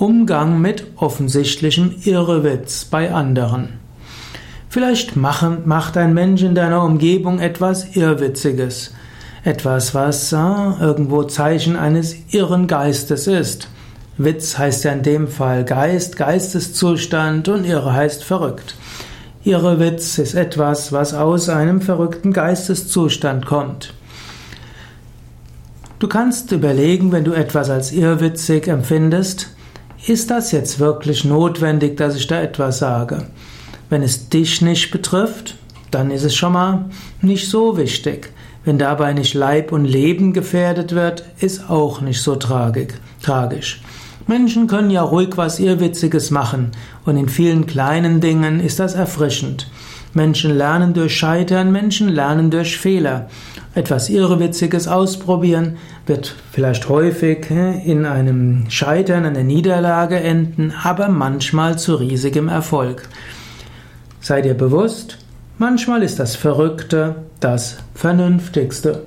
Umgang mit offensichtlichem Irrwitz bei anderen. Vielleicht machen, macht ein Mensch in deiner Umgebung etwas Irrwitziges. Etwas, was äh, irgendwo Zeichen eines irren Geistes ist. Witz heißt ja in dem Fall Geist, Geisteszustand und Irre heißt verrückt. Irrewitz ist etwas, was aus einem verrückten Geisteszustand kommt. Du kannst überlegen, wenn du etwas als irrwitzig empfindest, ist das jetzt wirklich notwendig, dass ich da etwas sage? Wenn es dich nicht betrifft, dann ist es schon mal nicht so wichtig. Wenn dabei nicht Leib und Leben gefährdet wird, ist auch nicht so tragisch. Menschen können ja ruhig was Irrwitziges machen und in vielen kleinen Dingen ist das erfrischend. Menschen lernen durch Scheitern, Menschen lernen durch Fehler. Etwas Irrwitziges ausprobieren wird vielleicht häufig in einem Scheitern, einer Niederlage enden, aber manchmal zu riesigem Erfolg. Sei dir bewusst, manchmal ist das Verrückte das Vernünftigste.